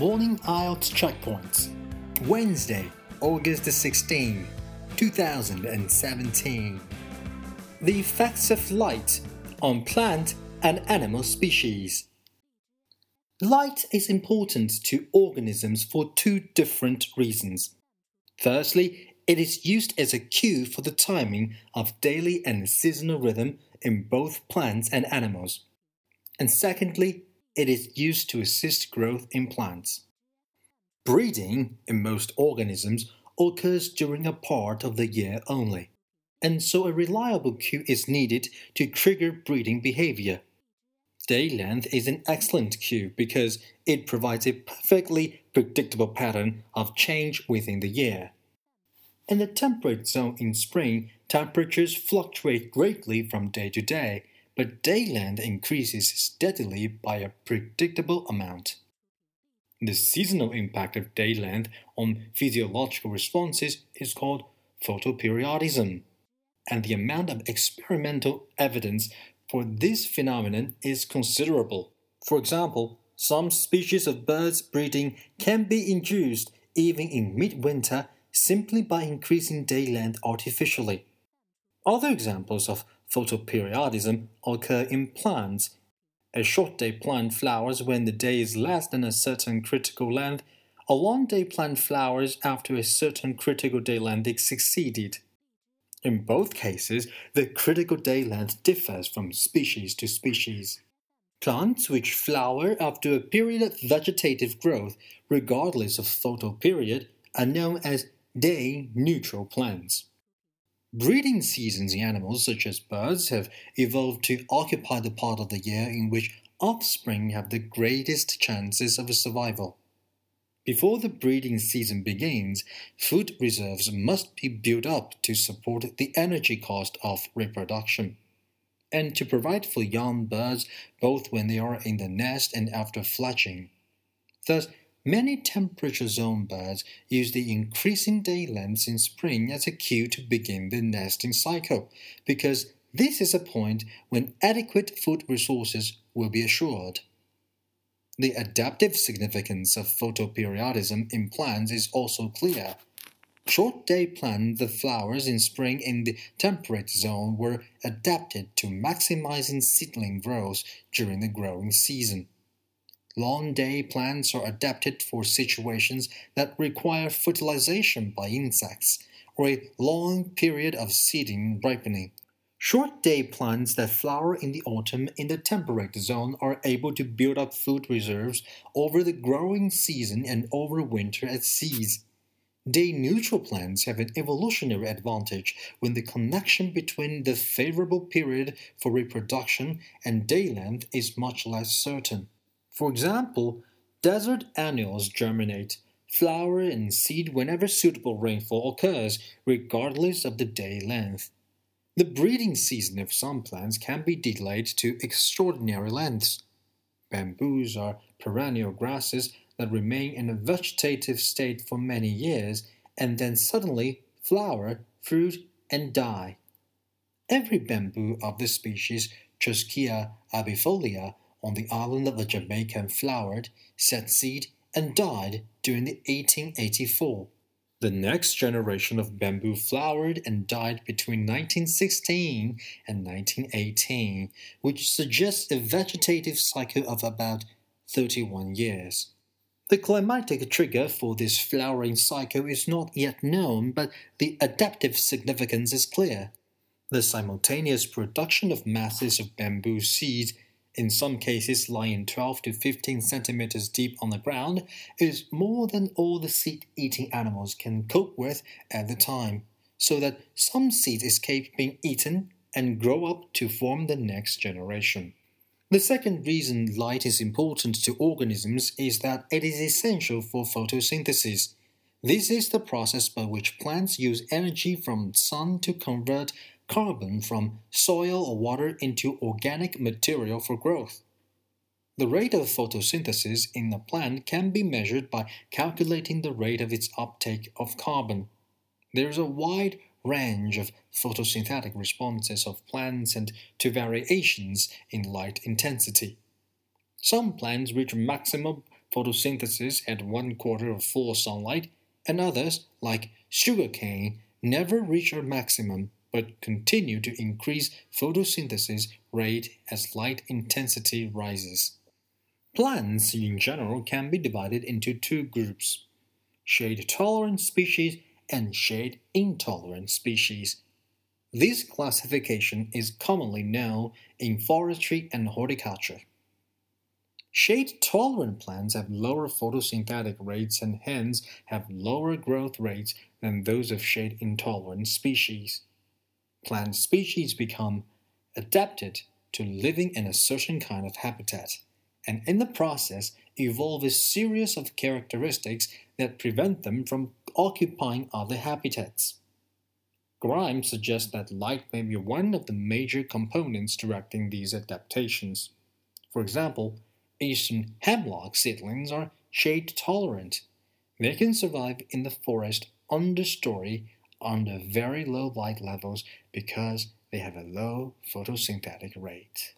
Morning IELTS Checkpoints. Wednesday, August 16, 2017. The effects of light on plant and animal species. Light is important to organisms for two different reasons. Firstly, it is used as a cue for the timing of daily and seasonal rhythm in both plants and animals. And secondly, it is used to assist growth in plants. Breeding in most organisms occurs during a part of the year only, and so a reliable cue is needed to trigger breeding behavior. Day length is an excellent cue because it provides a perfectly predictable pattern of change within the year. In the temperate zone in spring, temperatures fluctuate greatly from day to day but day length increases steadily by a predictable amount. The seasonal impact of day length on physiological responses is called photoperiodism, and the amount of experimental evidence for this phenomenon is considerable. For example, some species of birds breeding can be induced even in midwinter simply by increasing day length artificially. Other examples of photoperiodism occur in plants. A short day plant flowers when the day is less than a certain critical length. A long day plant flowers after a certain critical day length is succeeded. In both cases, the critical day length differs from species to species. Plants which flower after a period of vegetative growth, regardless of photoperiod, are known as day neutral plants. Breeding seasons in animals such as birds have evolved to occupy the part of the year in which offspring have the greatest chances of survival. Before the breeding season begins, food reserves must be built up to support the energy cost of reproduction and to provide for young birds both when they are in the nest and after fledging. Thus, Many temperature zone birds use the increasing day lengths in spring as a cue to begin the nesting cycle, because this is a point when adequate food resources will be assured. The adaptive significance of photoperiodism in plants is also clear. Short day plants, the flowers in spring in the temperate zone were adapted to maximizing seedling growth during the growing season. Long day plants are adapted for situations that require fertilization by insects or a long period of seeding ripening. Short day plants that flower in the autumn in the temperate zone are able to build up food reserves over the growing season and overwinter at seas. Day neutral plants have an evolutionary advantage when the connection between the favorable period for reproduction and day length is much less certain. For example, desert annuals germinate, flower, and seed whenever suitable rainfall occurs, regardless of the day length. The breeding season of some plants can be delayed to extraordinary lengths. Bamboos are perennial grasses that remain in a vegetative state for many years and then suddenly flower, fruit, and die. Every bamboo of the species Chusquea abietifolia on the island of the Jamaican flowered, set seed, and died during the 1884. The next generation of bamboo flowered and died between 1916 and 1918, which suggests a vegetative cycle of about 31 years. The climatic trigger for this flowering cycle is not yet known, but the adaptive significance is clear. The simultaneous production of masses of bamboo seeds in some cases lying 12 to 15 centimeters deep on the ground, is more than all the seed eating animals can cope with at the time, so that some seeds escape being eaten and grow up to form the next generation. The second reason light is important to organisms is that it is essential for photosynthesis. This is the process by which plants use energy from sun to convert carbon from soil or water into organic material for growth. The rate of photosynthesis in a plant can be measured by calculating the rate of its uptake of carbon. There is a wide range of photosynthetic responses of plants and to variations in light intensity. Some plants reach maximum photosynthesis at one quarter of full sunlight, and others, like sugarcane, never reach a maximum but continue to increase photosynthesis rate as light intensity rises. Plants in general can be divided into two groups shade tolerant species and shade intolerant species. This classification is commonly known in forestry and horticulture. Shade tolerant plants have lower photosynthetic rates and hence have lower growth rates than those of shade intolerant species. Plant species become adapted to living in a certain kind of habitat, and in the process evolve a series of characteristics that prevent them from occupying other habitats. Grimes suggests that light may be one of the major components directing these adaptations. For example, eastern hemlock seedlings are shade tolerant. They can survive in the forest understory under very low light levels because they have a low photosynthetic rate.